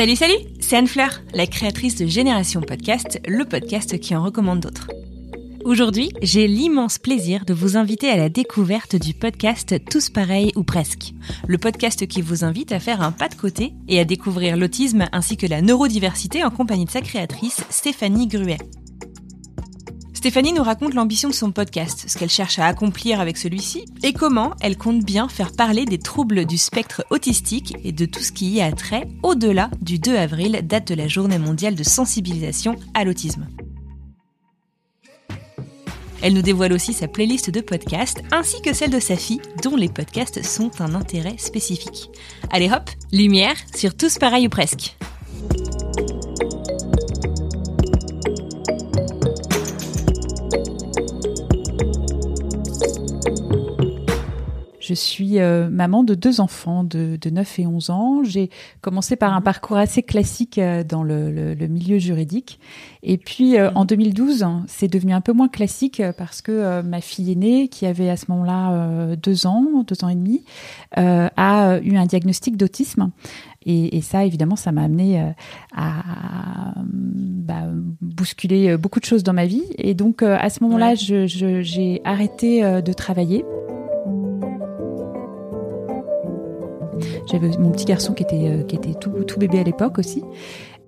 Salut, salut C'est Anne Fleur, la créatrice de Génération Podcast, le podcast qui en recommande d'autres. Aujourd'hui, j'ai l'immense plaisir de vous inviter à la découverte du podcast Tous pareils ou presque. Le podcast qui vous invite à faire un pas de côté et à découvrir l'autisme ainsi que la neurodiversité en compagnie de sa créatrice Stéphanie Gruet. Stéphanie nous raconte l'ambition de son podcast, ce qu'elle cherche à accomplir avec celui-ci, et comment elle compte bien faire parler des troubles du spectre autistique et de tout ce qui y a trait au-delà du 2 avril, date de la journée mondiale de sensibilisation à l'autisme. Elle nous dévoile aussi sa playlist de podcasts ainsi que celle de sa fille dont les podcasts sont un intérêt spécifique. Allez hop, lumière sur tous pareil ou presque. Je suis euh, maman de deux enfants de, de 9 et 11 ans. J'ai commencé par un parcours assez classique euh, dans le, le, le milieu juridique. Et puis euh, en 2012, c'est devenu un peu moins classique parce que ma fille aînée, qui avait à ce moment-là deux ans, deux ans et demi, a eu un diagnostic d'autisme. Et, et, ça, évidemment, ça m'a amené à bah, bousculer beaucoup de choses dans ma vie. Et donc, à ce moment-là, j'ai arrêté de travailler. J'avais mon petit garçon qui était, euh, qui était tout, tout bébé à l'époque aussi.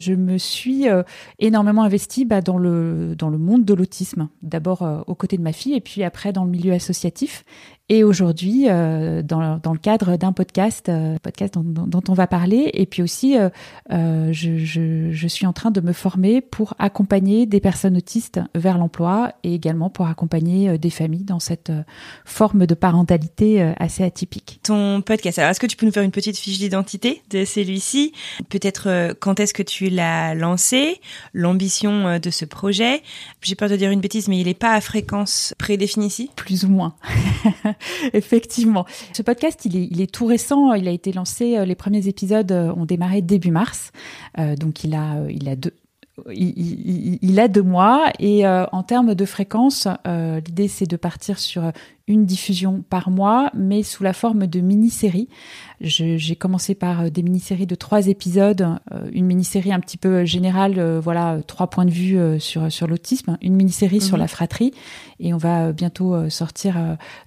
Je me suis euh, énormément investie bah, dans, le, dans le monde de l'autisme. D'abord euh, aux côtés de ma fille et puis après dans le milieu associatif. Et aujourd'hui, euh, dans, dans, le cadre d'un podcast, euh, podcast dont, dont, dont, on va parler, et puis aussi, euh, je, je, je, suis en train de me former pour accompagner des personnes autistes vers l'emploi et également pour accompagner des familles dans cette forme de parentalité assez atypique. Ton podcast, alors est-ce que tu peux nous faire une petite fiche d'identité de celui-ci? Peut-être quand est-ce que tu l'as lancé, l'ambition de ce projet? J'ai peur de dire une bêtise, mais il n'est pas à fréquence prédéfinie ici? Plus ou moins. Effectivement. Ce podcast, il est, tout récent. Il a été lancé, les premiers épisodes ont démarré début mars. Euh, donc il a, il a deux, il, il, il, a deux mois et euh, en termes de fréquence, euh, l'idée c'est de partir sur une diffusion par mois, mais sous la forme de mini-séries. J'ai commencé par des mini-séries de trois épisodes, euh, une mini-série un petit peu générale, euh, voilà, trois points de vue euh, sur sur l'autisme, une mini-série mmh. sur la fratrie, et on va bientôt sortir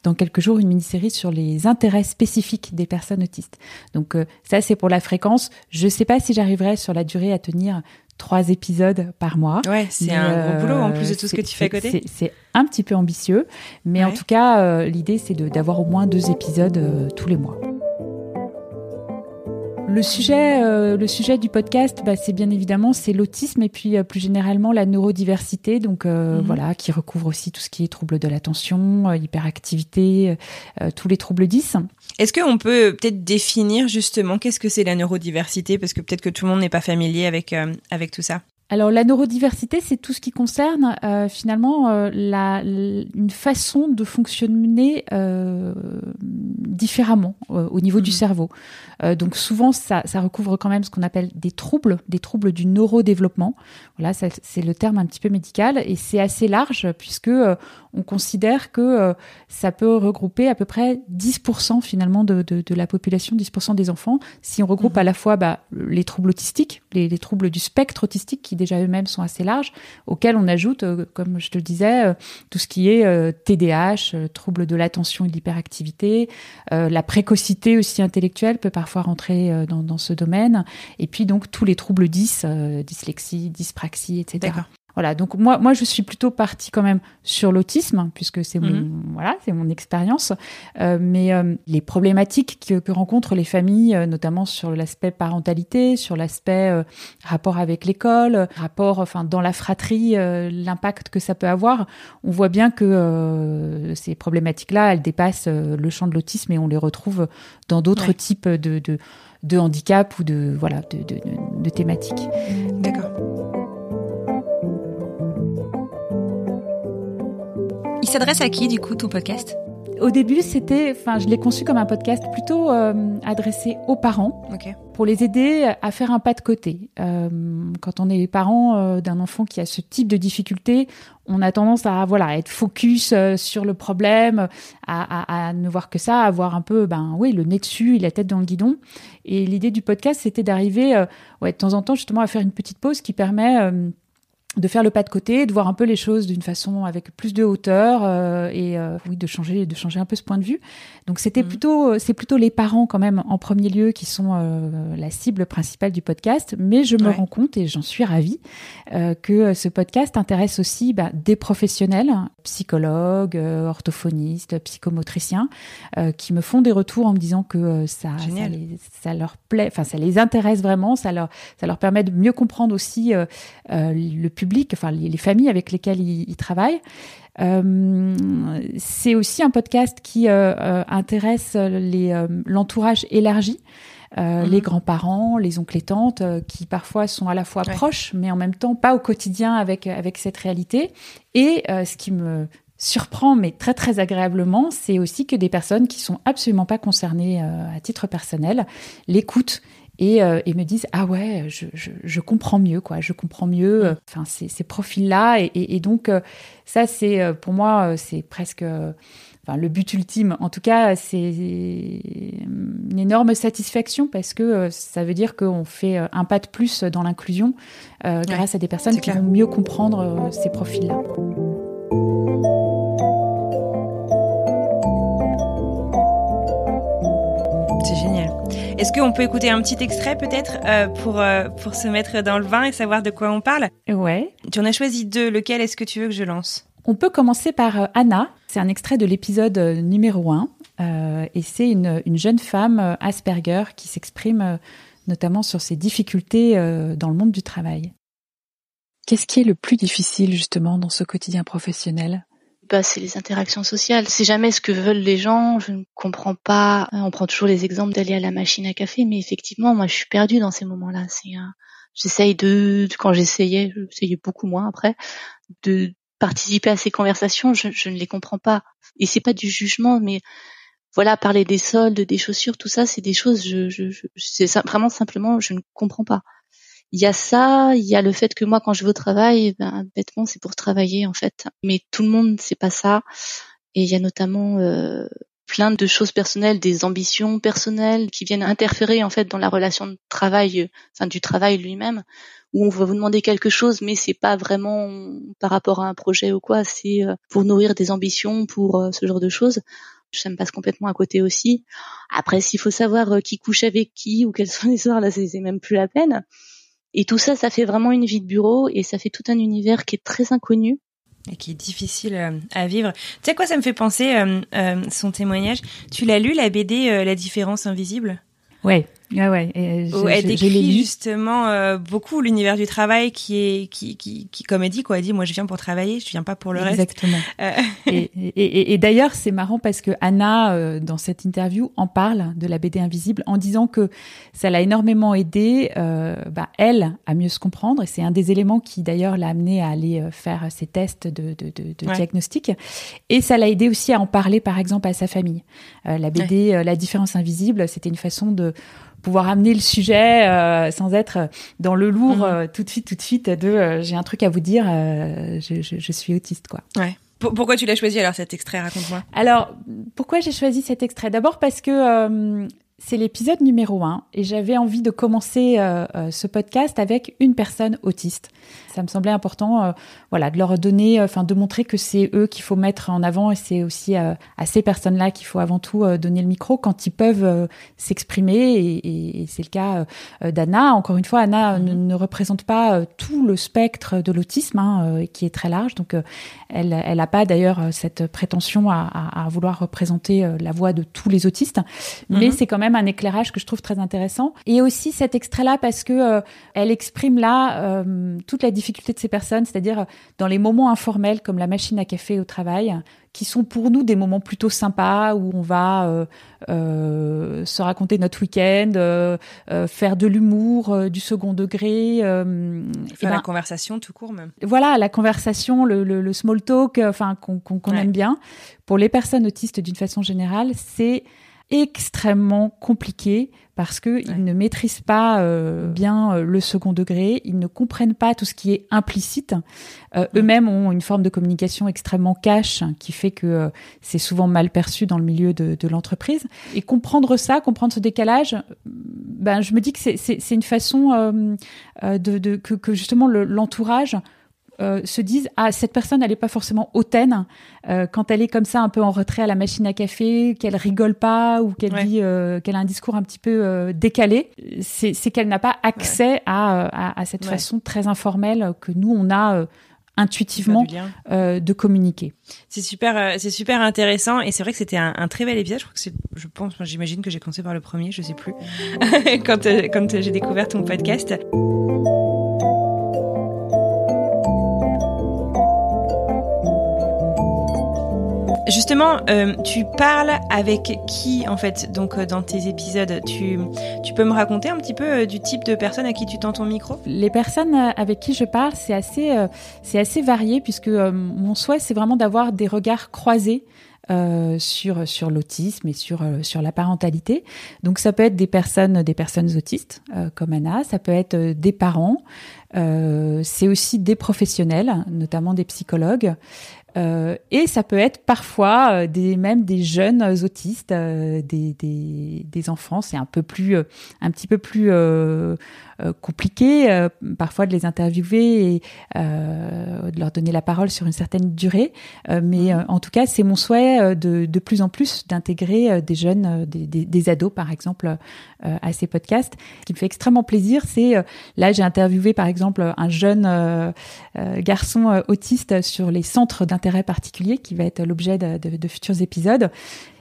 dans quelques jours une mini-série sur les intérêts spécifiques des personnes autistes. Donc ça c'est pour la fréquence. Je sais pas si j'arriverai sur la durée à tenir trois épisodes par mois. Ouais, c'est un euh, gros boulot en plus de tout ce que tu fais à côté. C'est un petit peu ambitieux, mais ouais. en tout cas, euh, l'idée c'est d'avoir au moins deux épisodes euh, tous les mois. Le sujet, euh, le sujet du podcast, bah, c'est bien évidemment c'est l'autisme et puis euh, plus généralement la neurodiversité, donc euh, mmh. voilà, qui recouvre aussi tout ce qui est troubles de l'attention, hyperactivité, tous les troubles 10. Est-ce qu'on peut peut-être définir justement qu'est-ce que c'est la neurodiversité? Parce que peut-être que tout le monde n'est pas familier avec avec tout ça. Alors la neurodiversité, c'est tout ce qui concerne euh, finalement euh, la, une façon de fonctionner euh, différemment au niveau mmh. du cerveau. Euh, donc souvent, ça, ça, recouvre quand même ce qu'on appelle des troubles, des troubles du neurodéveloppement. Voilà, c'est le terme un petit peu médical et c'est assez large puisque on considère que ça peut regrouper à peu près 10% finalement de, de, de, la population, 10% des enfants, si on regroupe mmh. à la fois bah, les troubles autistiques, les, les troubles du spectre autistique qui déjà eux-mêmes sont assez larges, auxquels on ajoute, euh, comme je te le disais, euh, tout ce qui est euh, TDAH, trouble de l'attention et de l'hyperactivité, la précocité aussi intellectuelle peut parfois rentrer dans, dans, ce domaine, et puis donc tous les troubles 10, dyslexie, dyspraxie, etc. Voilà, donc moi, moi, je suis plutôt partie quand même sur l'autisme, puisque c'est mon, Mhm. voilà, c'est mon expérience. Euh, mais euh, les problématiques que, que rencontrent les familles, euh, notamment sur l'aspect parentalité, sur l'aspect euh, rapport avec l'école, rapport, enfin, dans la fratrie, euh, l'impact que ça peut avoir, on voit bien que euh, ces problématiques-là, elles dépassent le champ de l'autisme et on les retrouve dans d'autres Ouais. types de, de, de handicap ou de, voilà, de, de, de- thématiques. Il s'adresse à qui, du coup, ton podcast? Au début, c'était, enfin, je l'ai conçu comme un podcast plutôt euh, adressé aux parents pour les aider à faire un pas de côté. Euh, quand on est parent euh, d'un enfant qui a ce type de difficulté, on a tendance à voilà à être focus sur le problème, à, à, à ne voir que ça, à avoir un peu ben oui le nez dessus et la tête dans le guidon. Et l'idée du podcast, c'était d'arriver euh, ouais de temps en temps justement à faire une petite pause qui permet euh, de faire le pas de côté, de voir un peu les choses d'une façon avec plus de hauteur euh, et euh, oui de changer de changer un peu ce point de vue. Donc c'était Mhm. plutôt euh, c'est plutôt les parents quand même en premier lieu qui sont euh, la cible principale du podcast, mais je me Ouais. rends compte et j'en suis ravie euh, que ce podcast intéresse aussi bah, des professionnels, psychologues, euh, orthophonistes, psychomotriciens, euh, qui me font des retours en me disant que euh, ça, ça, les- ça leur plaît, enfin ça les intéresse vraiment, ça leur ça leur permet de mieux comprendre aussi euh, euh, le public, enfin les, les familles avec lesquelles ils, ils travaillent. Euh, c'est aussi un podcast qui euh, euh, intéresse l'entourage élargi. Euh, Mhm. les grands-parents, les oncles et tantes, euh, qui parfois sont à la fois Ouais. proches, mais en même temps pas au quotidien avec avec cette réalité. Et euh, ce qui me surprend, mais très très agréablement, c'est aussi que des personnes qui sont absolument pas concernées à titre personnel l'écoutent et, euh, et me disent ah ouais je, je, je comprends mieux quoi. Je comprends mieux euh, enfin ces, ces profils là et, et, et donc euh, ça c'est pour moi c'est presque enfin le but ultime. En tout cas c'est une énorme satisfaction parce que ça veut dire qu'on fait un pas de plus dans l'inclusion grâce à des personnes qui clair. vont mieux comprendre ces profils là Est-ce qu'on peut écouter un petit extrait peut-être euh, pour, euh, pour se mettre dans le vin et savoir de quoi on parle? Ouais Tu en as choisi deux. Lequel est-ce que tu veux que je lance? On peut commencer par euh, Anna. C'est un extrait de l'épisode numéro 1. et c'est une, une jeune femme Asperger qui s'exprime notamment sur ses difficultés dans le monde du travail. Qu'est-ce qui est le plus difficile justement dans ce quotidien professionnel? Bah, c'est les interactions sociales. C'est jamais ce que veulent les gens. Je ne comprends pas. On prend toujours les exemples d'aller à la machine à café, mais effectivement, moi, je suis perdue dans ces moments-là. C'est, un- j'essaye de, quand j'essayais, j'essayais beaucoup moins après, de participer à ces conversations. Je, ne les comprends pas. Et c'est pas du jugement, mais voilà, parler des soldes, des chaussures, tout ça, c'est des choses. Je, c'est vraiment simplement, je ne comprends pas. Il y a ça, il y a le fait que moi, quand je vais au travail, ben, bêtement, c'est pour travailler en fait. Mais tout le monde, c'est pas ça. Et il y a notamment euh, plein de choses personnelles, des ambitions personnelles qui viennent interférer en fait dans la relation de travail, enfin du travail lui-même, où on va vous demander quelque chose, mais c'est pas vraiment par rapport à un projet ou quoi. C'est euh, pour nourrir des ambitions, pour euh, ce genre de choses. Ça me passe complètement à côté aussi. Après, s'il faut savoir euh, qui couche avec qui ou quels sont les soirs, là, c'est même plus la peine. Et tout ça, ça fait vraiment une vie de bureau et ça fait tout un univers qui est très inconnu. et qui est difficile euh, à vivre. Tu sais quoi, ça me fait penser euh, euh, son témoignage. Tu l'as lu la BD euh, La différence invisible? Ouais, ouais, ouais. et je- où elle je- décrit lu. justement euh, beaucoup l'univers du travail qui est qui, qui qui comme elle dit quoi elle dit moi je viens pour travailler je viens pas pour le reste Exactement. Euh, et et, et- et d'ailleurs, c'est marrant parce que Anna, euh, dans cette interview, en parle de la BD invisible en disant que ça l'a énormément aidé, euh, bah, elle, à mieux se comprendre. Et c'est un des éléments qui, d'ailleurs, l'a amené à aller euh, faire ses tests de, de, de, de Ouais. diagnostic. Et ça l'a aidé aussi à en parler, par exemple, à sa famille. Euh, la BD, euh, La différence invisible, c'était une façon de pouvoir amener le sujet euh, sans être dans le lourd Mhm. euh, tout de suite, tout de suite de euh, j'ai un truc à vous dire, je, je, je suis autiste, quoi. ouais Pour- pourquoi tu l'as choisi alors cet extrait? Raconte-moi Alors, pourquoi j'ai choisi cet extrait? D'abord parce que c'est l'épisode numéro un et j'avais envie de commencer euh, euh, ce podcast avec une personne autiste. Ça me semblait important, voilà, de leur donner, enfin, de montrer que c'est eux qu'il faut mettre en avant et c'est aussi à ces personnes-là qu'il faut avant tout donner le micro quand ils peuvent s'exprimer et, et c'est le cas d'Anna. Encore une fois, Anna ne, mhm. ne, représente pas tout le spectre de l'autisme, hein, qui est très large, donc elle, elle n'a pas d'ailleurs cette prétention à, à, à, vouloir représenter la voix de tous les autistes, mais mhm. c'est quand même un éclairage que je trouve très intéressant. Et aussi cet extrait-là parce que euh, elle exprime là euh, toute la difficulté de ces personnes, c'est-à-dire euh, dans les moments informels comme la machine à café au travail, qui sont pour nous des moments plutôt sympas où on va euh, se raconter notre week-end, euh, faire de l'humour, du second degré, faire ben, la conversation tout court même. Voilà, la conversation, le, le, le small talk, enfin qu'on qu'on aime bien. Pour les personnes autistes d'une façon générale, c'est extrêmement compliqué parce que ils ne maîtrisent pas euh, bien euh, le second degré, ils ne comprennent pas tout ce qui est implicite. Euh, eux-mêmes ont une forme de communication extrêmement cash qui fait que c'est souvent mal perçu dans le milieu de, de l'entreprise. Et comprendre ça, comprendre ce décalage, ben je me dis que c'est une façon de, de que, que, justement l'entourage euh, se disent ah cette personne elle est pas forcément hautaine euh, quand elle est comme ça un peu en retrait à la machine à café qu'elle rigole pas ou qu'elle dit euh, qu'elle a un discours un petit peu décalé c'est qu'elle n'a pas accès à, à, cette façon très informelle que nous on a intuitivement de communiquer. C'est super, c'est super intéressant et c'est vrai que c'était un, un, très bel épisode. Je crois que c'est, je pense, j'imagine que j'ai commencé par le premier, je sais plus, quand quand j'ai découvert ton podcast. Justement, euh, tu parles avec qui en fait donc euh, dans tes épisodes? Tu, tu peux me raconter un petit peu euh, du type de personnes à qui tu tends ton micro? Les personnes avec qui je parle, c'est assez, c'est assez varié puisque mon souhait c'est vraiment d'avoir des regards croisés euh, sur sur l'autisme et sur sur la parentalité. Donc ça peut être des personnes des personnes autistes comme Anna, ça peut être des parents, c'est aussi des professionnels, notamment des psychologues. Euh, et ça peut être parfois euh, des, même des jeunes autistes, euh, des, des, des, enfants. C'est un peu plus, un petit peu plus euh, compliqué euh, parfois de les interviewer et euh, de leur donner la parole sur une certaine durée. mais mhm. en tout cas, c'est mon souhait de, de plus en plus d'intégrer des jeunes, des, des, des, ados par exemple, à ces podcasts. Ce qui me fait extrêmement plaisir, c'est là j'ai interviewé par exemple un jeune garçon autiste sur les centres d'intérêt particuliers qui va être l'objet de, de, de, futurs épisodes.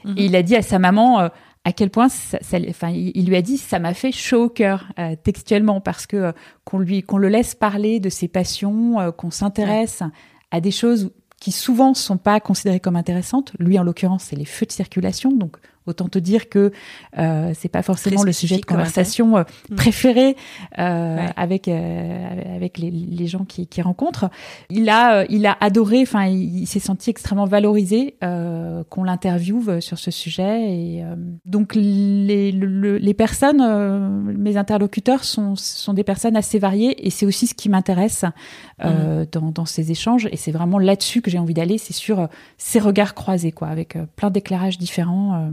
Mhm. Et il a dit à sa maman à quel point, enfin, il lui a dit, ça m'a fait chaud au cœur euh, textuellement parce que euh, qu'on lui, qu'on le laisse parler de ses passions, euh, qu'on s'intéresse à des choses qui souvent sont pas considérées comme intéressantes. Lui, en l'occurrence, c'est les feux de circulation, donc Autant te dire que euh, c'est pas forcément le sujet de conversation euh, préféré euh, avec euh, avec les, les gens qui, qui rencontrent. Il a euh, il a adoré. Enfin, il, s'est senti extrêmement valorisé qu'on l'interviewe sur ce sujet. Et donc les les personnes, mes interlocuteurs sont sont des personnes assez variées et c'est aussi ce qui m'intéresse mm. dans dans ces échanges. Et c'est vraiment là-dessus que j'ai envie d'aller. C'est sur ces regards croisés, quoi, avec plein d'éclairages différents.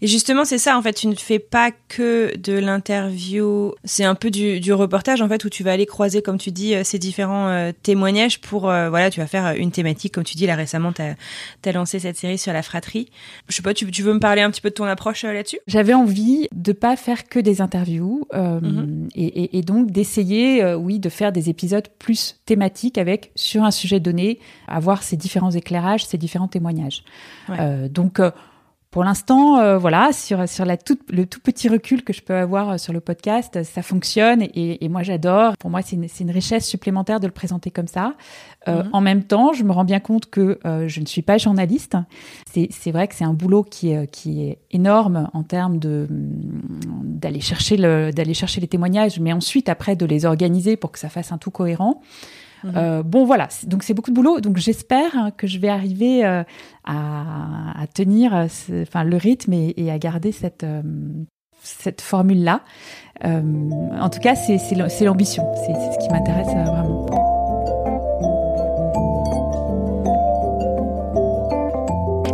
Et justement, c'est ça, en fait, tu ne fais pas que de l'interview, c'est un peu du, du, reportage, en fait, où tu vas aller croiser, comme tu dis, euh, ces différents euh, témoignages pour, euh, voilà, tu vas faire une thématique, comme tu dis, là récemment, tu as, lancé cette série sur la fratrie. Je sais pas, tu, tu veux me parler un petit peu de ton approche là-dessus? J'avais envie de pas faire que des interviews, mm-hmm. et, et, et, donc d'essayer, oui, de faire des épisodes plus thématiques avec, sur un sujet donné, avoir ces différents éclairages, ces différents témoignages. Ouais. donc, pour l'instant, euh, voilà, sur sur la toute, le tout petit recul que je peux avoir euh, sur le podcast, ça fonctionne et, et moi j'adore. Pour moi, c'est une, une, richesse supplémentaire de le présenter comme ça. Euh, mhm. En même temps, je me rends bien compte que euh, je ne suis pas journaliste. C'est vrai que c'est un boulot qui qui est énorme en termes de d'aller chercher le d'aller chercher les témoignages, mais ensuite après de les organiser pour que ça fasse un tout cohérent. Mhm. Euh, bon, voilà. Donc, c'est beaucoup de boulot. Donc, j'espère hein, que je vais arriver euh, à, à, tenir euh, enfin, le rythme et, et, à garder cette, cette formule-là. en tout cas, c'est l'ambition. C'est ce qui m'intéresse vraiment.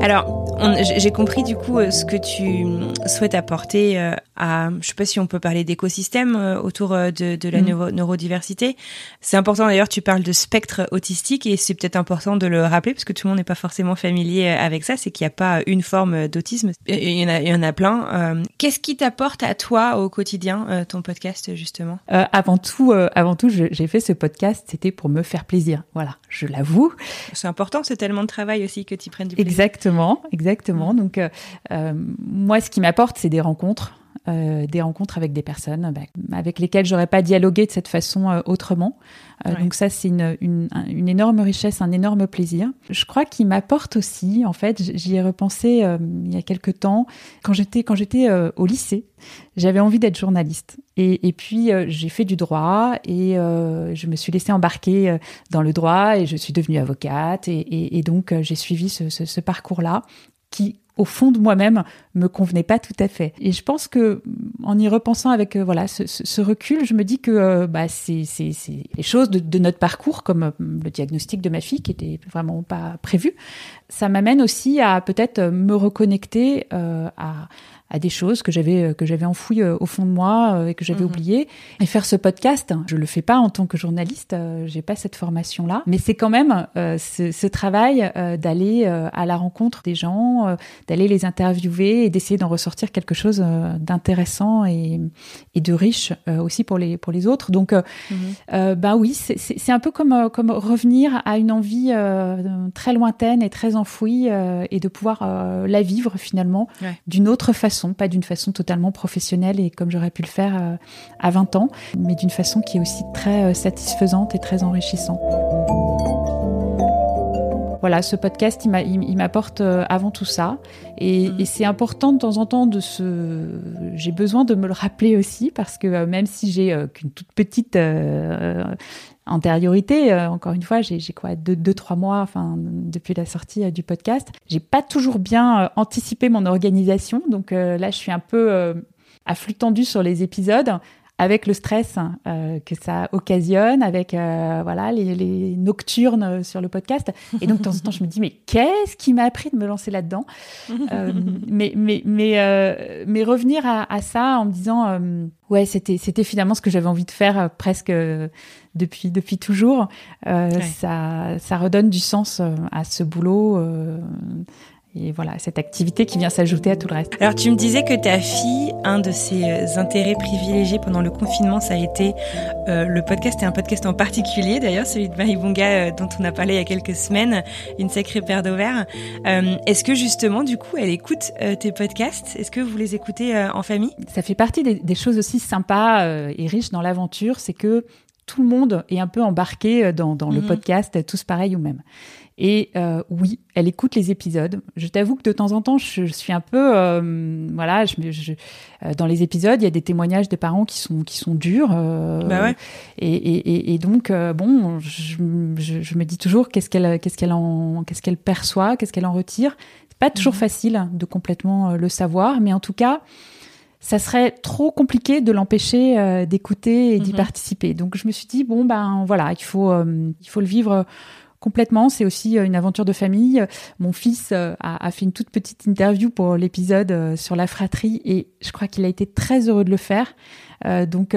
Alors, j'ai compris du coup ce que tu souhaites apporter à, je sais pas si on peut parler d'écosystème autour de, de la mm. neurodiversité. C'est important d'ailleurs, tu parles de spectre autistique et c'est peut-être important de le rappeler parce que tout le monde n'est pas forcément familier avec ça, c'est qu'il n'y a pas une forme d'autisme, il y en a, il y en a plein. Qu'est-ce qui t'apporte à toi au quotidien ton podcast justement? Avant tout, avant tout, j'ai fait ce podcast, c'était pour me faire plaisir. Voilà, je l'avoue. C'est important, c'est tellement de travail aussi que tu prennes du plaisir. Exactement, exactement. Mm. Donc, euh, euh, moi, ce qui m'apporte, c'est des rencontres. Euh, des rencontres avec des personnes bah, avec lesquelles j'aurais pas dialogué de cette façon autrement. Donc ça, c'est une, une, une, énorme richesse, un énorme plaisir. Je crois qu'il m'apporte aussi, en fait, j'y ai repensé il y a quelque temps, quand j'étais quand j'étais au lycée, j'avais envie d'être journaliste. Et, et puis j'ai fait du droit et je me suis laissée embarquer dans le droit et je suis devenue avocate et, et, et donc j'ai suivi ce, ce, ce parcours-là qui au fond de moi-même me convenait pas tout à fait. Et je pense que en y repensant avec euh, voilà ce, ce, recul, je me dis que euh, bah c'est c'est c'est les choses de, de, notre parcours comme euh, le diagnostic de ma fille qui était vraiment pas prévu, ça m'amène aussi à peut-être me reconnecter à à des choses que j'avais euh, que j'avais enfouies euh, au fond de moi euh, et que j'avais mhm. oubliées. Et faire ce podcast, je le fais pas en tant que journaliste, j'ai pas cette formation là, mais c'est quand même ce, ce, travail d'aller à la rencontre des gens, d'aller les interviewer et d'essayer d'en ressortir quelque chose d'intéressant et, et de riche aussi pour les pour les autres. Donc, bah oui, c'est un peu comme comme revenir à une envie très lointaine et très enfouie et de pouvoir la vivre finalement d'une autre façon pas d'une façon totalement professionnelle et comme j'aurais pu le faire euh, à 20 ans, mais d'une façon qui est aussi très euh, satisfaisante et très enrichissante. Voilà, ce podcast, il m'apporte euh, avant tout ça. Et, mmh. et c'est important de temps en temps de se... J'ai besoin de me le rappeler aussi, parce que même si j'ai qu'une toute petite antériorité. Euh, encore une fois, j'ai quoi deux, deux, trois mois, enfin depuis la sortie euh, du podcast. J'ai pas toujours bien euh, anticipé mon organisation, donc là je suis un peu à flux tendu sur les épisodes avec le stress euh, que ça occasionne, avec euh, voilà les, les, nocturnes sur le podcast. Et donc de temps en temps, je me dis mais qu'est-ce qui m'a appris de me lancer là-dedans? Euh, Mais mais mais euh, mais revenir à, à, ça en me disant euh, ouais c'était c'était finalement ce que j'avais envie de faire presque depuis depuis toujours. Ouais. Ça ça redonne du sens à ce boulot et voilà, cette activité qui vient s'ajouter à tout le reste. Alors tu me disais que ta fille, un de ses euh, intérêts privilégiés pendant le confinement, ça a été euh, le podcast et un podcast en particulier d'ailleurs, celui de Marie Bunga euh, dont on a parlé il y a quelques semaines, une sacrée paire d'ovaires. Euh, Est-ce que justement du coup elle écoute euh, tes podcasts? Est-ce que vous les écoutez en famille? Ça fait partie des, des choses aussi sympas et riches dans l'aventure, c'est que tout le monde est un peu embarqué dans, dans le mhm. podcast, tous pareils ou même. Et euh, oui, elle écoute les épisodes. Je t'avoue que de temps en temps, je, je suis un peu, euh, voilà, je, je, euh, dans les épisodes, il y a des témoignages des parents qui sont qui sont durs. Euh, bah ouais. et, et, et, donc euh, bon, je, je, me dis toujours qu'est-ce qu'elle qu'est-ce qu'elle en qu'est-ce qu'elle perçoit, qu'est-ce qu'elle en retire. C'est pas toujours mmh. facile de complètement le savoir, mais en tout cas ça serait trop compliqué de l'empêcher euh, d'écouter et d'y mmh. participer. Donc je me suis dit bon ben voilà, il faut euh, il faut le vivre complètement. C'est aussi euh, une aventure de famille. Mon fils euh, a, fait une toute petite interview pour l'épisode euh, sur la fratrie et je crois qu'il a été très heureux de le faire. donc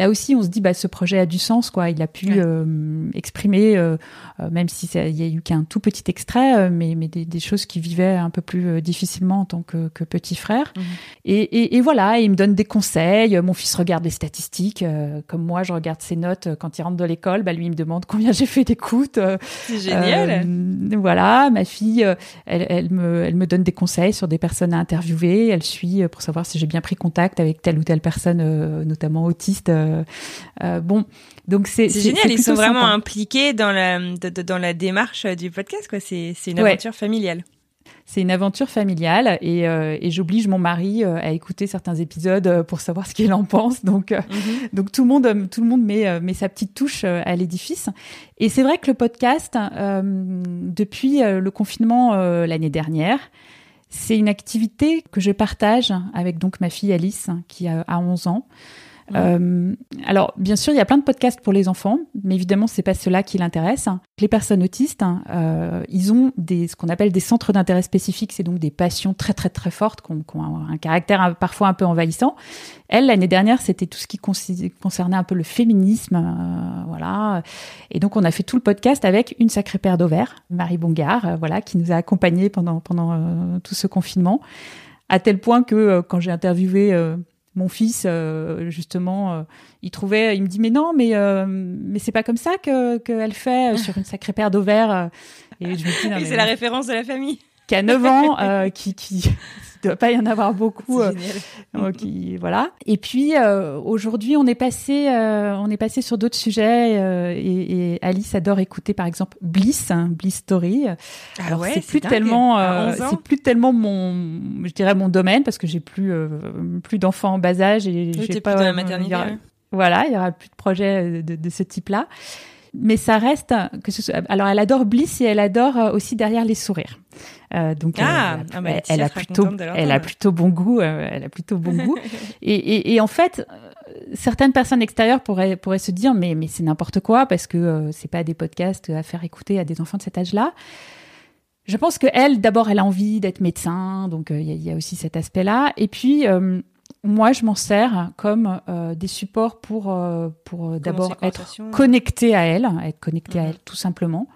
là aussi, on se dit, bah, ce projet a du sens, quoi. Il a pu euh, exprimer, euh, euh, même si il y a eu qu'un tout petit extrait, mais, mais des, des, choses qui vivaient un peu plus difficilement en tant que, que petit frère. Mmh. Et, et, et, voilà, il me donne des conseils. Mon fils regarde les statistiques, comme moi, je regarde ses notes quand il rentre de l'école. Bah, lui, il me demande combien j'ai fait d'écoute. C'est génial. voilà, ma fille, elle, elle, me, elle me donne des conseils sur des personnes à interviewer. Elle suit pour savoir si j'ai bien pris contact avec telle ou telle personne, notamment autiste bon, donc c'est génial. Ils sont vraiment impliqués dans la dans la démarche du podcast. Quoi, c'est une aventure familiale. C'est une aventure familiale et, euh, et j'oblige mon mari à écouter certains épisodes pour savoir ce qu'il en pense. Donc, mhm. donc tout le monde, tout le monde met, met sa petite touche à l'édifice. Et c'est vrai que le podcast, depuis le confinement l'année dernière, c'est une activité que je partage avec donc ma fille Alice qui a 11 ans. Euh, alors, bien sûr, il y a plein de podcasts pour les enfants, mais évidemment, c'est pas cela qui l'intéresse. Les personnes autistes, hein, euh, ils ont des, ce qu'on appelle des centres d'intérêt spécifiques, c'est donc des passions très très très fortes, qui ont, un caractère parfois un peu envahissant. Elle, l'année dernière, c'était tout ce qui concernait un peu le féminisme, euh, voilà. Et donc, on a fait tout le podcast avec une sacrée paire d'ovaires, Marie Bongard, euh, voilà, qui nous a accompagnés pendant pendant euh, tout ce confinement, à tel point que quand j'ai interviewé mon fils, euh, justement, euh, il trouvait, il me dit mais non, mais euh, mais c'est pas comme ça que qu'elle fait sur une sacrée paire d'ovaires. Et je me dis c'est la référence de la famille. Qui a 9 ans, qui qui il doit pas y en avoir beaucoup. Euh, voilà. Et puis euh, aujourd'hui, on est passé, euh, on est passé sur d'autres sujets. Et, et, Alice adore écouter, par exemple, Bliss, hein, Bliss Story. Ah Alors c'est plus tellement, c'est plus tellement mon, je dirais mon domaine parce que j'ai plus plus d'enfants en bas âge et j'ai pas. Plus la maternité. voilà, il y aura plus de projets de, de ce type-là mais ça reste que ce soit, alors elle adore Bliss et elle adore aussi derrière les sourires. Euh, donc ah, elle, ah bah, elle, a plutôt, elle a plutôt bon goût. Euh, elle a plutôt bon goût. Et, et, et, en fait, euh, certaines personnes extérieures pourraient pourraient se dire mais mais c'est n'importe quoi parce que euh, c'est pas des podcasts à faire écouter à des enfants de cet âge-là. Je pense que elle, d'abord, elle a envie d'être médecin, donc il y, y, a aussi cet aspect-là. Et puis moi, je m'en sers comme euh, des supports pour, pour d'abord être connecté à elle, être connecté à mhm. elle tout simplement.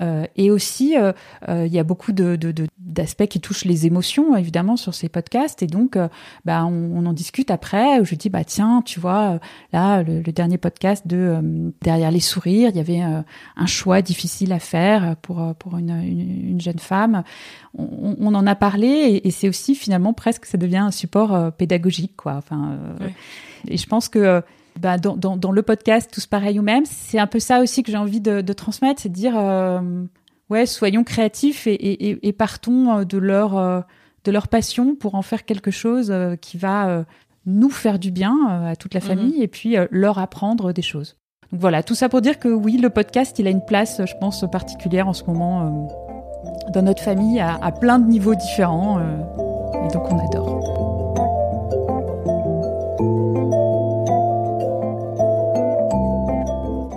Euh, et aussi, euh, euh, il y a beaucoup de, d'aspects qui touchent les émotions, évidemment, sur ces podcasts. Et donc, bah, on, en discute après. Où je dis, bah tiens, tu vois, là, le, dernier podcast de Derrière les sourires, il y avait un choix difficile à faire pour pour une, une, jeune femme. On, on, en a parlé, et, c'est aussi finalement presque, ça devient un support pédagogique, quoi. Enfin, et je pense que bah, dans, dans, dans, le podcast Tous pareils ou même, c'est un peu ça aussi que j'ai envie de, de transmettre, c'est de dire, euh, ouais, soyons créatifs et, et, et partons euh, de leur, euh, de leur passion pour en faire quelque chose qui va nous faire du bien à toute la mhm. famille et puis leur apprendre des choses. Donc voilà, tout ça pour dire que oui, le podcast, il a une place, je pense, particulière en ce moment dans notre famille à, à plein de niveaux différents. et donc on adore.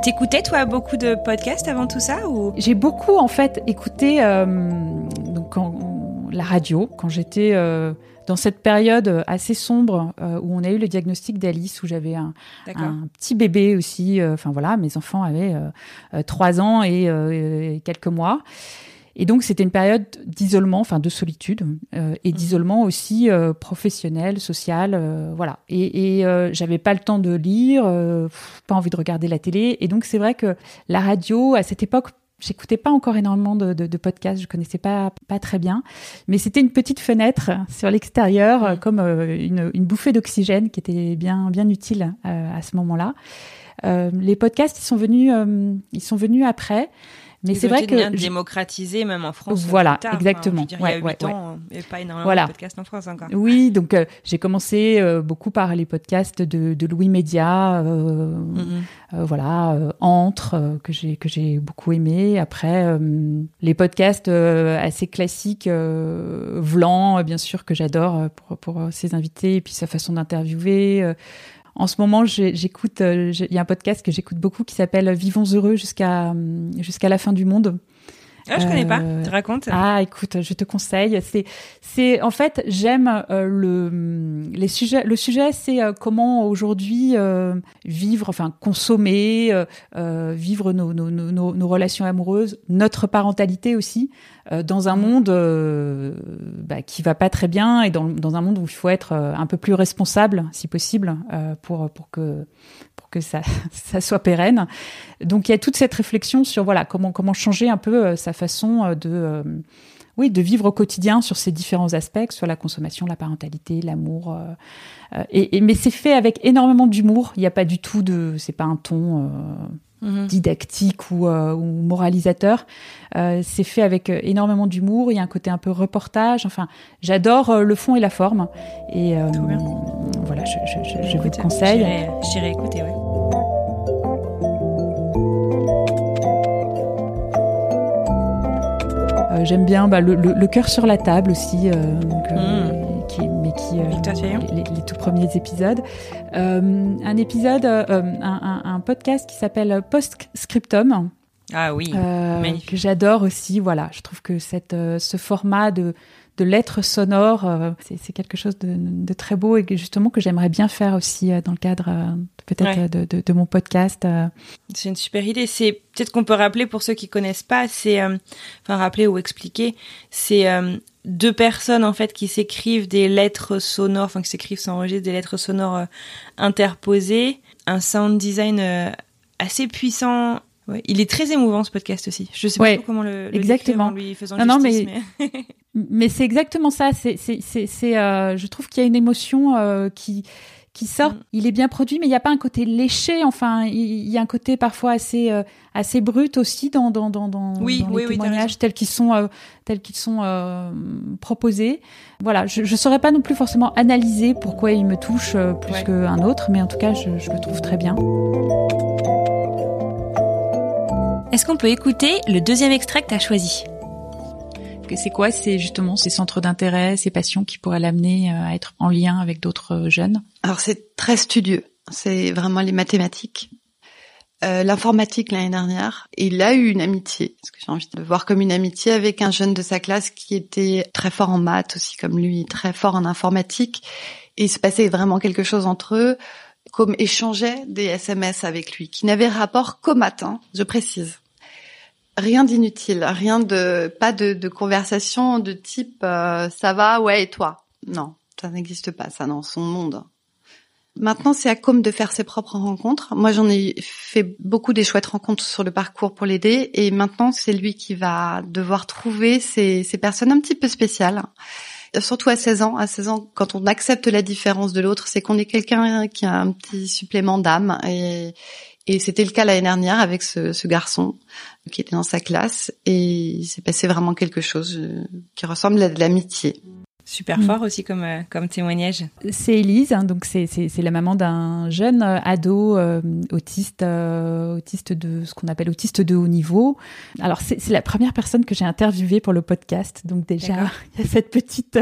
T'écoutais toi beaucoup de podcasts avant tout ça ou? J'ai beaucoup en fait écouté euh, donc la radio quand j'étais euh, dans cette période assez sombre euh, où on a eu le diagnostic d'Alice où j'avais un, un, petit bébé aussi. Enfin voilà, mes enfants avaient trois ans et quelques mois. Et donc c'était une période d'isolement, enfin de solitude euh, et mmh. d'isolement aussi euh, professionnel, social, euh, voilà. Et, et j'avais pas le temps de lire, pas envie de regarder la télé. Et donc c'est vrai que la radio à cette époque J'écoutais pas encore énormément de, de, de, podcasts, je connaissais pas pas très bien, mais c'était une petite fenêtre sur l'extérieur, mmh. comme une, une, bouffée d'oxygène qui était bien bien utile à ce moment-là. les podcasts, ils sont venus, ils sont venus après. Mais c'est vrai que bien démocratiser même en France. Voilà, exactement. il y a 8 ans, il n'y avait pas énormément de podcasts en France encore. Oui, donc euh, j'ai commencé euh, beaucoup par les podcasts de, de Louis Média, euh, mm-hmm. voilà, Entre que j'ai que j'ai beaucoup aimé. Après les podcasts assez classiques, Vlan, bien sûr que j'adore pour pour ses invités et puis sa façon d'interviewer. En ce moment, j'écoute, euh, il y a un podcast que j'écoute beaucoup qui s'appelle Vivons heureux jusqu'à jusqu'à la fin du monde. Ah, je connais pas. Euh, tu racontes Ah, écoute, je te conseille. C'est, c'est en fait, j'aime euh, le les sujets. Le sujet, c'est comment aujourd'hui vivre, enfin consommer, vivre nos, nos, nos, nos, relations amoureuses, notre parentalité aussi, euh, dans un monde euh, bah, qui va pas très bien et dans, dans, un monde où il faut être euh, un peu plus responsable, si possible, pour pour que que ça ça soit pérenne. Donc il y a toute cette réflexion sur voilà comment comment changer un peu sa façon de oui, de vivre au quotidien sur ces différents aspects, sur la consommation, la parentalité, l'amour. et, mais c'est fait avec énormément d'humour. Il n'y a pas du tout de, c'est pas un ton Mhm. didactique ou, euh, ou moralisateur. Euh, c'est fait avec euh, énormément d'humour. Il y a un côté un peu reportage. Enfin, j'adore euh, le fond et la forme. Et voilà, je, je, je, je vous conseille. J'irai écouter, ouais. J'aime bien bah, le, le, le, cœur sur la table aussi, donc, mm. Qui, Thiaillon. les, les tout premiers épisodes. Euh, un épisode, euh, un, un- un podcast qui s'appelle Postscriptum. Ah oui, Euh, que j'adore aussi. Voilà, je trouve que cette, euh, ce format de, de lettres sonores, euh, c'est quelque chose de, de très beau et que justement que j'aimerais bien faire aussi euh, dans le cadre peut-être Ouais. de, de, de mon podcast. C'est une super idée. C'est peut-être qu'on peut rappeler pour ceux qui connaissent pas. C'est enfin rappeler ou expliquer. C'est deux personnes en fait qui s'écrivent des lettres sonores, enfin qui s'écrivent, s'enregistrent des lettres sonores interposées. Un sound design assez puissant. Ouais, il est très émouvant ce podcast aussi. Je sais Ouais, pas comment le, le exactement. en lui faisant Non, non, mais- Mais c'est exactement ça. C'est, c'est, c'est, c'est, euh, je trouve qu'il y a une émotion euh, qui qui sort. Mm. Il est bien produit, mais il n'y a pas un côté léché. Enfin, il, y a un côté parfois assez euh, assez brut aussi dans dans dans, dans, Oui, dans oui, les oui, témoignages tels qu'ils sont tels qu'ils sont proposés. Voilà, je ne saurais pas non plus forcément analyser pourquoi il me touche plus Ouais. qu'un autre, mais en tout cas, je, je le trouve très bien. Est-ce qu'on peut écouter le deuxième extrait que tu as choisi Que C'est quoi? C'est justement ces centres d'intérêt, ces passions qui pourraient l'amener euh, à être en lien avec d'autres euh, jeunes? Alors c'est très studieux. C'est vraiment les mathématiques. Euh, L'informatique l'année dernière, il a eu une amitié, parce que j'ai envie de le voir comme une amitié avec un jeune de sa classe qui était très fort en maths aussi comme lui, très fort en informatique, et il se passait vraiment quelque chose entre eux, comme échangeait des SMS avec lui, qui n'avaient rapport qu'au matin, je précise. Rien d'inutile, rien de, pas de, de conversation de type euh, ça va, ouais et toi? Non, ça n'existe pas ça dans son monde. Maintenant, c'est à Com de faire ses propres rencontres. Moi, j'en ai fait beaucoup des chouettes rencontres sur le parcours pour l'aider, et maintenant, c'est lui qui va devoir trouver ces, ces personnes un petit peu spéciales. Surtout à 16 ans. À 16 ans, quand on accepte la différence de l'autre, c'est qu'on est quelqu'un qui a un petit supplément d'âme. Et, et c'était le cas l'année dernière avec ce, ce garçon qui était dans sa classe. Et il s'est passé vraiment quelque chose euh, qui ressemble à de l'amitié. Super Mm. fort aussi comme, euh, comme témoignage. C'est Élise, hein, donc c'est la maman d'un jeune euh, ado euh, autiste euh, autiste de ce qu'on appelle autiste de haut niveau. Alors c'est la première personne que j'ai interviewée pour le podcast, donc déjà il y a cette petite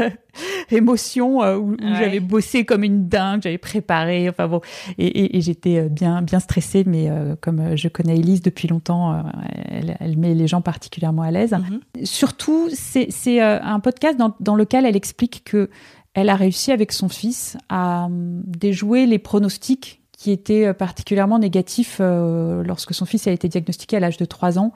émotion où, où Ouais. j'avais bossé comme une dingue, j'avais préparé, enfin bon, et, et, et j'étais bien bien stressée, mais comme je connais Élise depuis longtemps, elle, elle met les gens particulièrement à l'aise Mhm. surtout, c'est c'est, un podcast dans, dans lequel elle explique que elle a réussi avec son fils à hum, déjouer les pronostics qui étaient euh, particulièrement négatifs euh, lorsque son fils a été diagnostiqué à l'âge de 3 ans.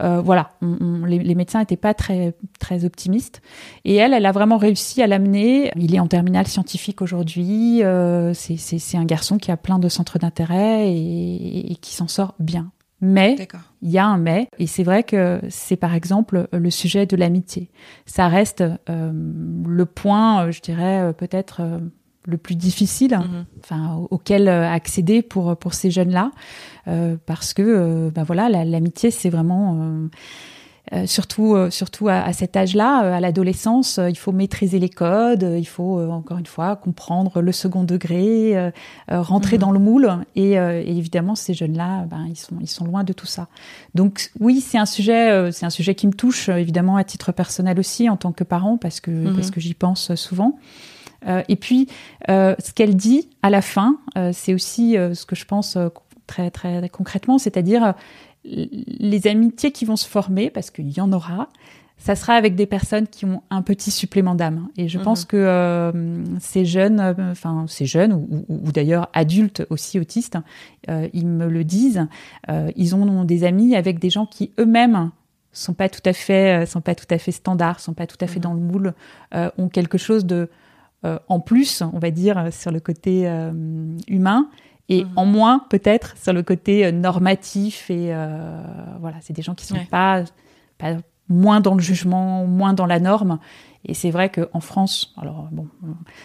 Euh, voilà, les, médecins n'étaient pas très très optimistes. Et elle, elle a vraiment réussi à l'amener. Il est en terminale scientifique aujourd'hui. Euh, c'est- un garçon qui a plein de centres d'intérêt et qui s'en sort bien. Mais il y a un mais, et c'est vrai que c'est par exemple le sujet de l'amitié. Ça reste euh, le point, euh, je dirais, euh, peut-être euh, le plus difficile, Mhm. enfin, au- auquel accéder pour, pour ces jeunes-là, euh, parce que ben voilà, la- l'amitié, c'est vraiment... euh, surtout, euh, surtout à, à cet âge-là, euh, à l'adolescence, euh, il faut maîtriser les codes, euh, il faut euh, encore une fois comprendre le second degré, euh, euh, rentrer Mhm. dans le moule. Et, euh, et évidemment, ces jeunes-là, ben, ils sont, ils sont loin de tout ça. Donc oui, c'est un sujet, euh, c'est un sujet qui me touche évidemment à titre personnel aussi en tant que parent parce que Mhm. parce que j'y pense souvent. Euh, et puis, euh, ce qu'elle dit à la fin, euh, c'est aussi euh, ce que je pense euh, très très concrètement, c'est-à-dire les amitiés qui vont se former, parce qu'il y en aura, ça sera avec des personnes qui ont un petit supplément d'âme. Et je Mhm. pense que euh, ces jeunes, euh, enfin ces jeunes ou, ou- ou d'ailleurs adultes aussi autistes, euh, ils me le disent, ils ont des amis avec des gens qui eux-mêmes sont pas tout à fait, sont pas tout à fait standards, sont pas tout à fait Mhm. dans le moule, ont quelque chose de en plus, on va dire, sur le côté humain et Mhm. en moins peut-être sur le côté euh, normatif et euh, voilà, c'est des gens qui sont Ouais. pas, pas moins dans le jugement, moins dans la norme. Et c'est vrai qu'en France, alors bon,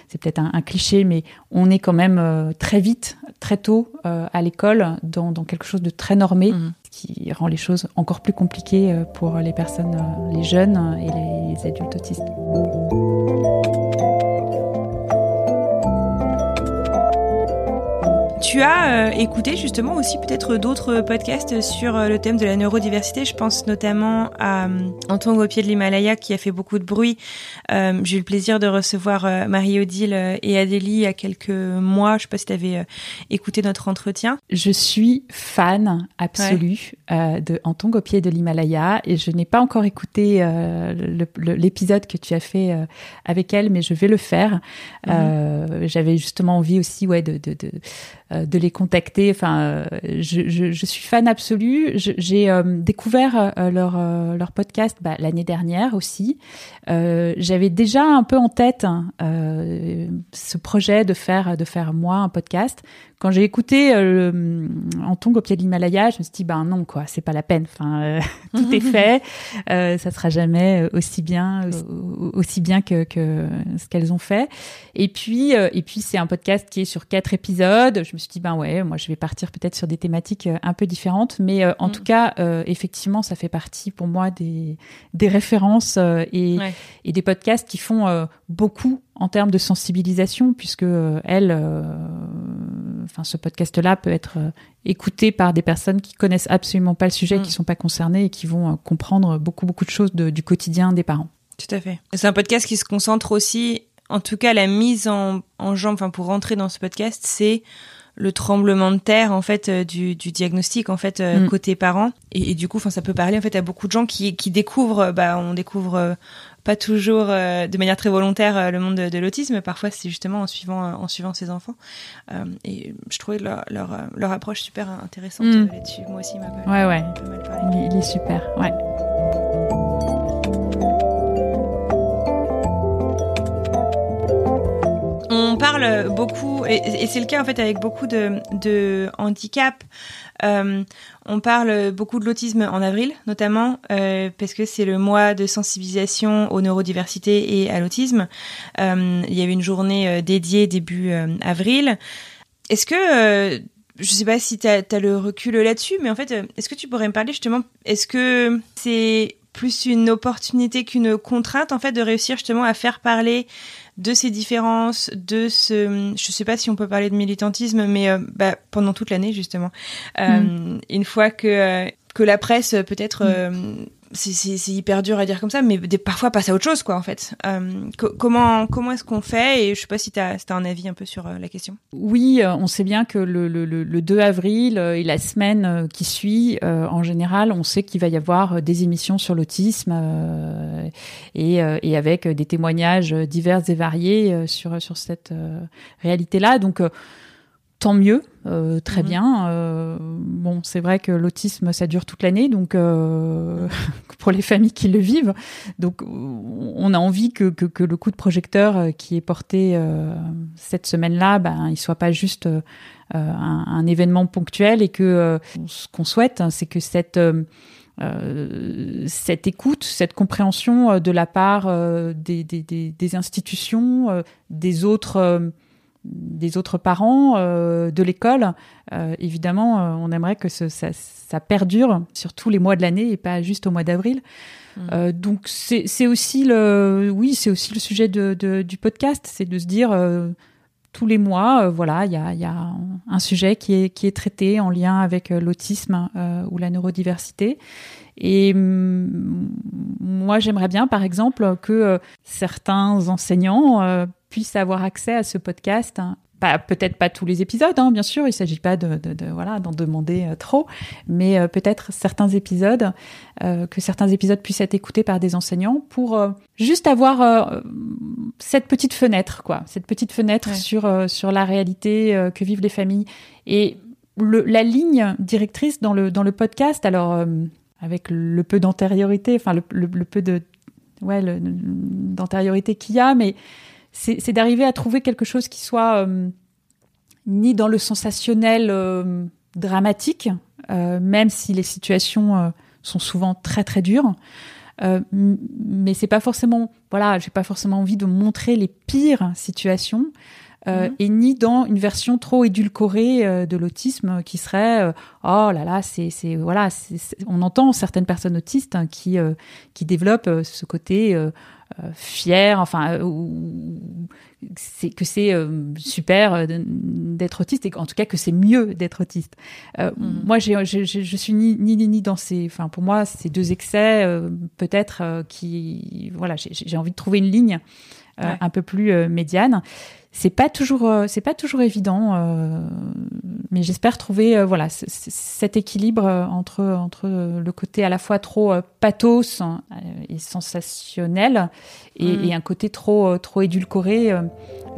c'est peut-être un, un cliché, mais on est quand même euh, très vite, très tôt euh, à l'école dans, dans quelque chose de très normé, Mhm. ce qui rend les choses encore plus compliquées pour les personnes, les jeunes et les adultes autistes. Tu as écouté justement aussi peut-être d'autres podcasts sur le thème de la neurodiversité. Je pense notamment à Antoine Gopier de l'Himalaya qui a fait beaucoup de bruit. J'ai eu le plaisir de recevoir Marie-Odile et Adélie il y a quelques mois. Je sais pas si tu avais écouté notre entretien. Je suis fan absolue de Anton Gopier de l'Himalaya et je n'ai pas encore écouté l'épisode que tu as fait avec elle, mais je vais le faire. Mhm. J'avais justement envie aussi ouais, de, de, de, euh, de les contacter. Enfin, euh, je, je, je, suis fan absolue. J'ai euh, découvert leur, leur podcast bah, l'année dernière aussi. J'avais déjà un peu en tête hein, ce projet de faire, de faire moi un podcast quand j'ai écouté euh, Anton au pied de l'Himalaya, je me suis dit ben non quoi, c'est pas la peine. Enfin, euh, tout est fait, euh, ça sera jamais aussi bien, aussi, bien que, que ce qu'elles ont fait. Et puis, et puis c'est un podcast qui est sur quatre épisodes. Je me suis dit ben ouais, moi je vais partir peut-être sur des thématiques un peu différentes, mais en mm. tout cas, effectivement, ça fait partie pour moi des des références et, et des podcasts qui font beaucoup en termes de sensibilisation, puisque euh, elle, euh, enfin, ce podcast-là peut être euh, écouté par des personnes qui connaissent absolument pas le sujet, qui mm. sont pas concernées et qui vont comprendre beaucoup beaucoup de choses du quotidien des parents. Tout à fait. C'est un podcast qui se concentre aussi, en tout cas, la mise en, en jambe, enfin, pour rentrer dans ce podcast, c'est le tremblement de terre en fait du, du diagnostic en fait mm. côté parents et, du coup enfin ça peut parler en fait à beaucoup de gens qui, qui découvrent bah on découvre pas toujours euh, de manière très volontaire euh, le monde de, l'autisme. Parfois, c'est justement en suivant euh, en suivant ses enfants. et je trouvais leur, leur, leur approche super intéressante mm. là-dessus. Moi aussi, m'a pas, ouais, ouais. Il, est super. Ouais. On parle beaucoup, et, c'est le cas en fait avec beaucoup de, de handicap. Euh, on parle beaucoup de l'autisme en avril, notamment euh, parce que c'est le mois de sensibilisation aux neurodiversités et à l'autisme. Euh, il y avait une journée dédiée début avril. Est-ce que je sais pas si tu as, le recul là-dessus, mais en fait, est-ce que tu pourrais me parler justement Est-ce que c'est plus une opportunité qu'une contrainte en fait de réussir justement à faire parler de ces différences, de ce, je sais pas si on peut parler de militantisme, mais euh, bah, pendant toute l'année justement, euh, mm. une fois que euh, que la presse peut-être mm c'est hyper dur à dire comme ça, mais des, parfois passe à autre chose, quoi, en fait. Euh, comment comment est-ce qu'on fait Et je sais pas si tu as, as, un avis un peu sur euh, la question. Oui, euh, on sait bien que le, le, le 2 avril et la semaine qui suit, en général, on sait qu'il va y avoir des émissions sur l'autisme et, et, avec des témoignages divers et variés sur, sur cette réalité-là. Donc, tant mieux, euh, très mhm. bien. Euh, bon, c'est vrai que l'autisme, ça dure toute l'année, donc euh, pour les familles qui le vivent, donc on a envie que, que, le coup de projecteur qui est porté cette semaine-là, ben, il soit pas juste un, événement ponctuel et que ce qu'on souhaite, hein, c'est que cette cette écoute, cette compréhension de la part des, des, des, institutions, des autres des autres parents, euh, de l'école. Euh, évidemment, euh, on aimerait que ça, ça, perdure sur tous les mois de l'année et pas juste au mois d'avril. Mmh. donc c'est aussi le, oui, c'est aussi le sujet de, du podcast, c'est de se dire tous les mois, voilà, il y a, y a, un sujet qui est, qui est traité en lien avec l'autisme ou la neurodiversité. Et mm, moi, j'aimerais bien, par exemple, que certains enseignants puissent avoir accès à ce podcast. Hein. peut-être pas tous les épisodes, hein, bien sûr, il ne s'agit pas de, voilà d'en demander euh, trop, mais euh, peut-être certains épisodes, euh, que certains épisodes puissent être écoutés par des enseignants pour juste avoir cette petite fenêtre, quoi, cette petite fenêtre sur sur la réalité que vivent les familles et la ligne directrice dans le dans le podcast. Alors avec le peu d'antériorité, enfin le, peu de ouais d'antériorité qu'il y a, mais c'est d'arriver à trouver quelque chose qui soit euh, ni dans le sensationnel euh, dramatique, euh, même si les situations sont souvent très très dures. mais c'est pas forcément, voilà, j'ai pas forcément envie de montrer les pires situations. Mhm. et ni dans une version trop édulcorée de l'autisme qui serait oh là là c'est c'est voilà on entend certaines personnes autistes hein, qui qui développent ce côté fier enfin euh, ou- c'est que c'est euh, super euh, d'être autiste et en tout cas que c'est mieux d'être autiste. Euh, Mhm. Moi, j'ai, j'ai- j'ai- je suis ni, ni ni dans ces, enfin pour moi, ces deux excès euh, peut-être euh, qui, voilà, j'ai, j'ai envie de trouver une ligne Ouais. un peu plus euh, médiane. C'est pas toujours, euh, c'est pas toujours évident, euh, mais j'espère trouver, euh, voilà, cet équilibre euh, entre entre euh, le côté à la fois trop euh, pathos euh, et sensationnel et, Mhm. et un côté trop euh, trop édulcoré euh,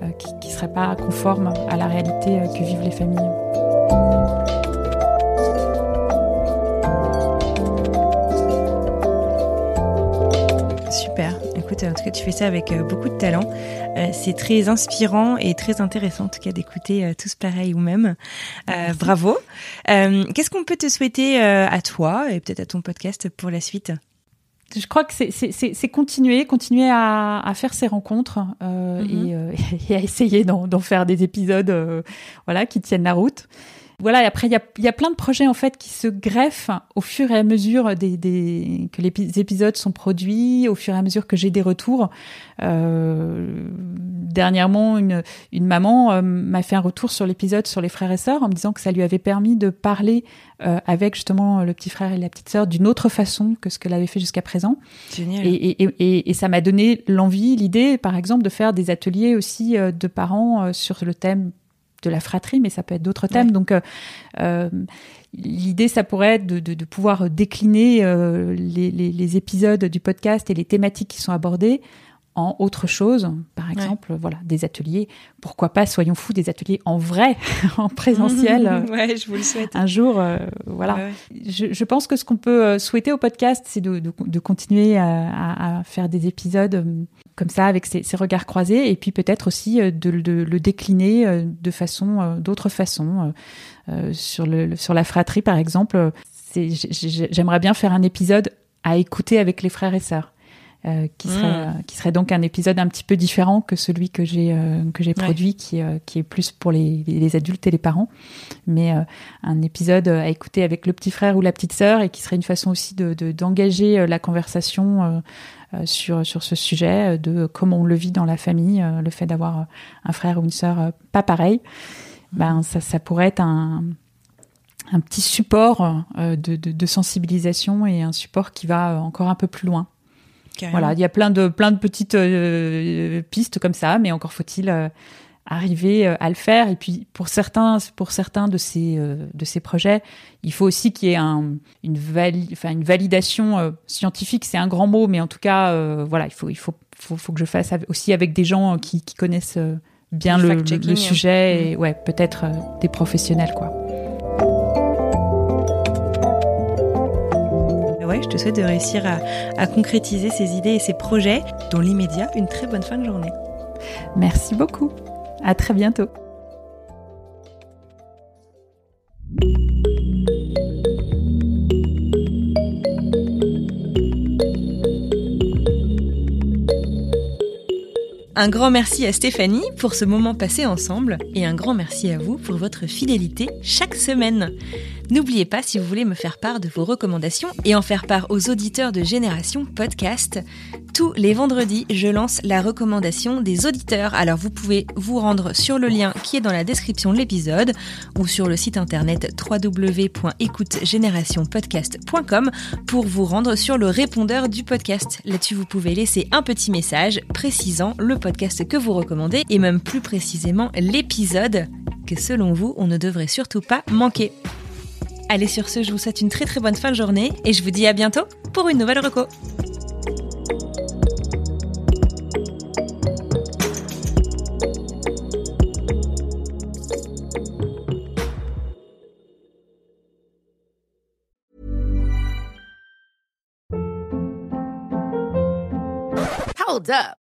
euh, qui, qui serait pas conforme à la réalité euh, que vivent les familles. Écoute, en tout cas, tu fais ça avec euh, beaucoup de talent. Euh, c'est très inspirant et très intéressant, en tout cas, d'écouter euh, tous pareil ou même. Bravo. Qu'est-ce qu'on peut te souhaiter à toi et peut-être à ton podcast pour la suite? Je crois que c'est- continuer, continuer à, à faire ces rencontres euh, Mhm. et, euh, et à essayer d'en d'en faire des épisodes euh, voilà, qui tiennent la route. Voilà, et après, il y a, il y a plein de projets en fait qui se greffent au fur et à mesure des, des, que les épi- épisodes sont produits, au fur et à mesure que j'ai des retours. Euh, dernièrement, une, une maman euh, m'a fait un retour sur l'épisode sur les frères et sœurs en me disant que ça lui avait permis de parler euh, avec justement le petit frère et la petite sœur d'une autre façon que ce qu'elle avait fait jusqu'à présent. Génial. Et, et, et, et ça m'a donné l'envie, l'idée, par exemple, de faire des ateliers aussi euh, de parents euh, sur le thème de la fratrie, mais ça peut être d'autres thèmes. Ouais. Donc, euh, euh, l'idée, ça pourrait être de, de, de pouvoir décliner euh, les, les, les épisodes du podcast et les thématiques qui sont abordées en autre chose. Par exemple, voilà, des ateliers. Pourquoi pas, soyons fous, des ateliers en vrai, en présentiel. ouais, je vous le souhaite. un jour, euh, voilà. Ouais, ouais. Je, je pense que ce qu'on peut euh, souhaiter au podcast, c'est de, de, de continuer à, à- faire des épisodes euh, comme ça, avec ces, ces regards croisés, et puis peut-être aussi de, de le décliner de façon, d'autres façons. euh, sur, le, sur la fratrie, par exemple, j'aimerais bien faire un épisode à écouter avec les frères et sœurs. Euh, qui serait Mm. euh, qui serait donc un épisode un petit peu différent que celui que j'ai euh, que j'ai Ouais. produit qui euh, qui est plus pour les, les adultes et les parents mais euh, un épisode à écouter avec le petit frère ou la petite sœur et qui serait une façon aussi de de- d'engager euh, la conversation euh, euh, sur sur ce sujet euh, de comment on le vit dans la famille euh, le fait d'avoir euh, un frère ou une sœur euh, pas pareil ben ça ça pourrait être un un petit support euh, de, de, de sensibilisation et un support qui va euh, encore un peu plus loin. Carrément. Voilà, il y a plein de plein de petites euh, pistes comme ça, mais encore faut-il euh, arriver euh, à le faire. Et puis pour certains, pour certains de ces euh, de ces projets, il faut aussi qu'il y ait un, une vali- enfin une validation euh, scientifique. C'est un grand mot, mais en tout cas, euh, voilà, il faut il faut, faut faut que je fasse aussi avec des gens qui, qui connaissent bien le, le, hein. sujet et ouais, peut-être des professionnels quoi. Je te souhaite de réussir à, à concrétiser ces idées et ces projets. Dans l'immédiat, une très bonne fin de journée. Merci beaucoup. À très bientôt. Un grand merci à Stéphanie pour ce moment passé ensemble et un grand merci à vous pour votre fidélité chaque semaine. N'oubliez pas si vous voulez me faire part de vos recommandations et en faire part aux auditeurs de Génération Podcast. Tous les vendredis, je lance la recommandation des auditeurs. Alors vous pouvez vous rendre sur le lien qui est dans la description de l'épisode ou sur le site internet www.écoutegénérationpodcast.com pour vous rendre sur le répondeur du podcast. Là-dessus, vous pouvez laisser un petit message précisant le podcast que vous recommandez et même plus précisément l'épisode que selon vous, on ne devrait surtout pas manquer. Allez sur ce, je vous souhaite une très très bonne fin de journée et je vous dis à bientôt pour une nouvelle reco. Hold up.